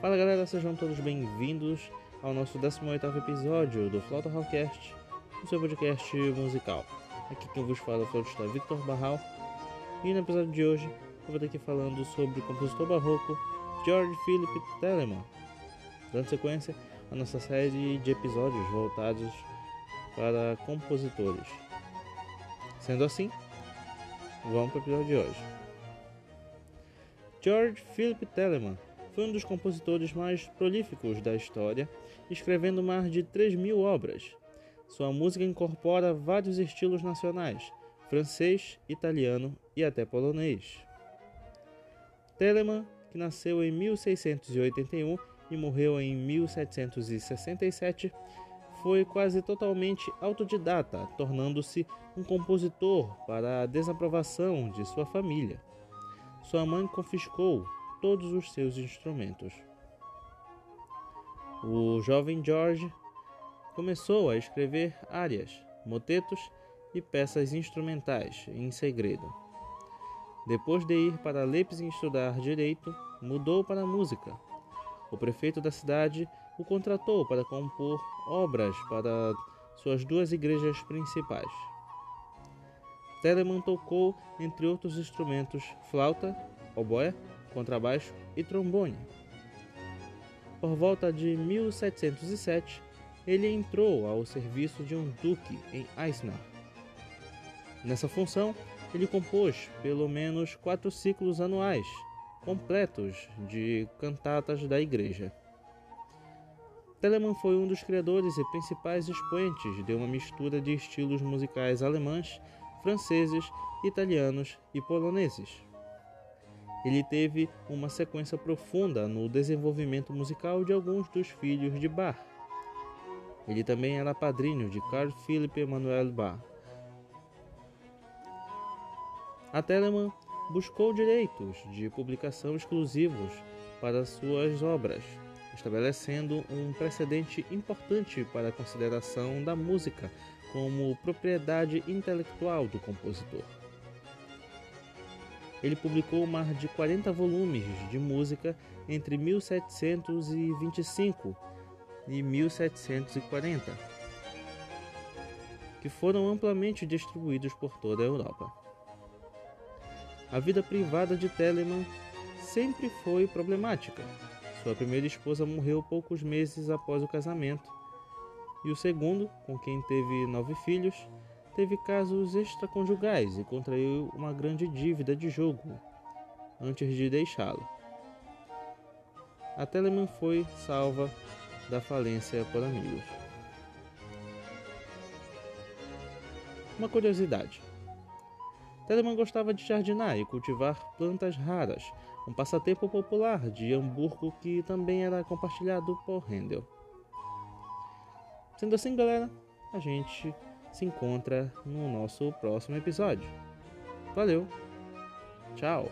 Fala galera, sejam todos bem-vindos ao nosso 18º episódio do Flauta Rockcast, o seu podcast musical. Aqui quem vos fala é o flautista Victor Barral e no episódio de hoje eu vou estar aqui falando sobre o compositor barroco George Philip Telemann, dando sequência à nossa série de episódios voltados para compositores. Sendo assim, vamos para o episódio de hoje. George Philip Telemann foi um dos compositores mais prolíficos da história, escrevendo mais de 3 mil obras. Sua música incorpora vários estilos nacionais, francês, italiano e até polonês. Telemann, que nasceu em 1681 e morreu em 1767, foi quase totalmente autodidata, tornando-se um compositor para a desaprovação de sua família. Sua mãe confiscou todos os seus instrumentos. O jovem George começou a escrever áreas, motetos e peças instrumentais em segredo. Depois de ir para Leipzig estudar direito, mudou para a música. O prefeito da cidade o contratou para compor obras para suas duas igrejas principais. Telemann tocou, entre outros instrumentos, flauta, oboé, contrabaixo e trombone. Por volta de 1707, ele entrou ao serviço de um duque em Eisenach. Nessa função, ele compôs pelo menos quatro ciclos anuais, completos de cantatas da igreja. Telemann foi um dos criadores e principais expoentes de uma mistura de estilos musicais alemães, franceses, italianos e poloneses. Ele teve uma sequência profunda no desenvolvimento musical de alguns dos filhos de Bach. Ele também era padrinho de Carl Philipp Emanuel Bach. A Telemann buscou direitos de publicação exclusivos para suas obras, estabelecendo um precedente importante para a consideração da música como propriedade intelectual do compositor. Ele publicou mais de 40 volumes de música entre 1725 e 1740, que foram amplamente distribuídos por toda a Europa. A vida privada de Telemann sempre foi problemática. Sua primeira esposa morreu poucos meses após o casamento, e o segundo, com quem teve nove filhos, teve casos extraconjugais e contraiu uma grande dívida de jogo antes de deixá-lo. A Telemann foi salva da falência por amigos. Uma curiosidade. Telemann gostava de jardinar e cultivar plantas raras, um passatempo popular de Hamburgo que também era compartilhado por Handel. Sendo assim, galera, a gente se encontra no nosso próximo episódio. Valeu, tchau!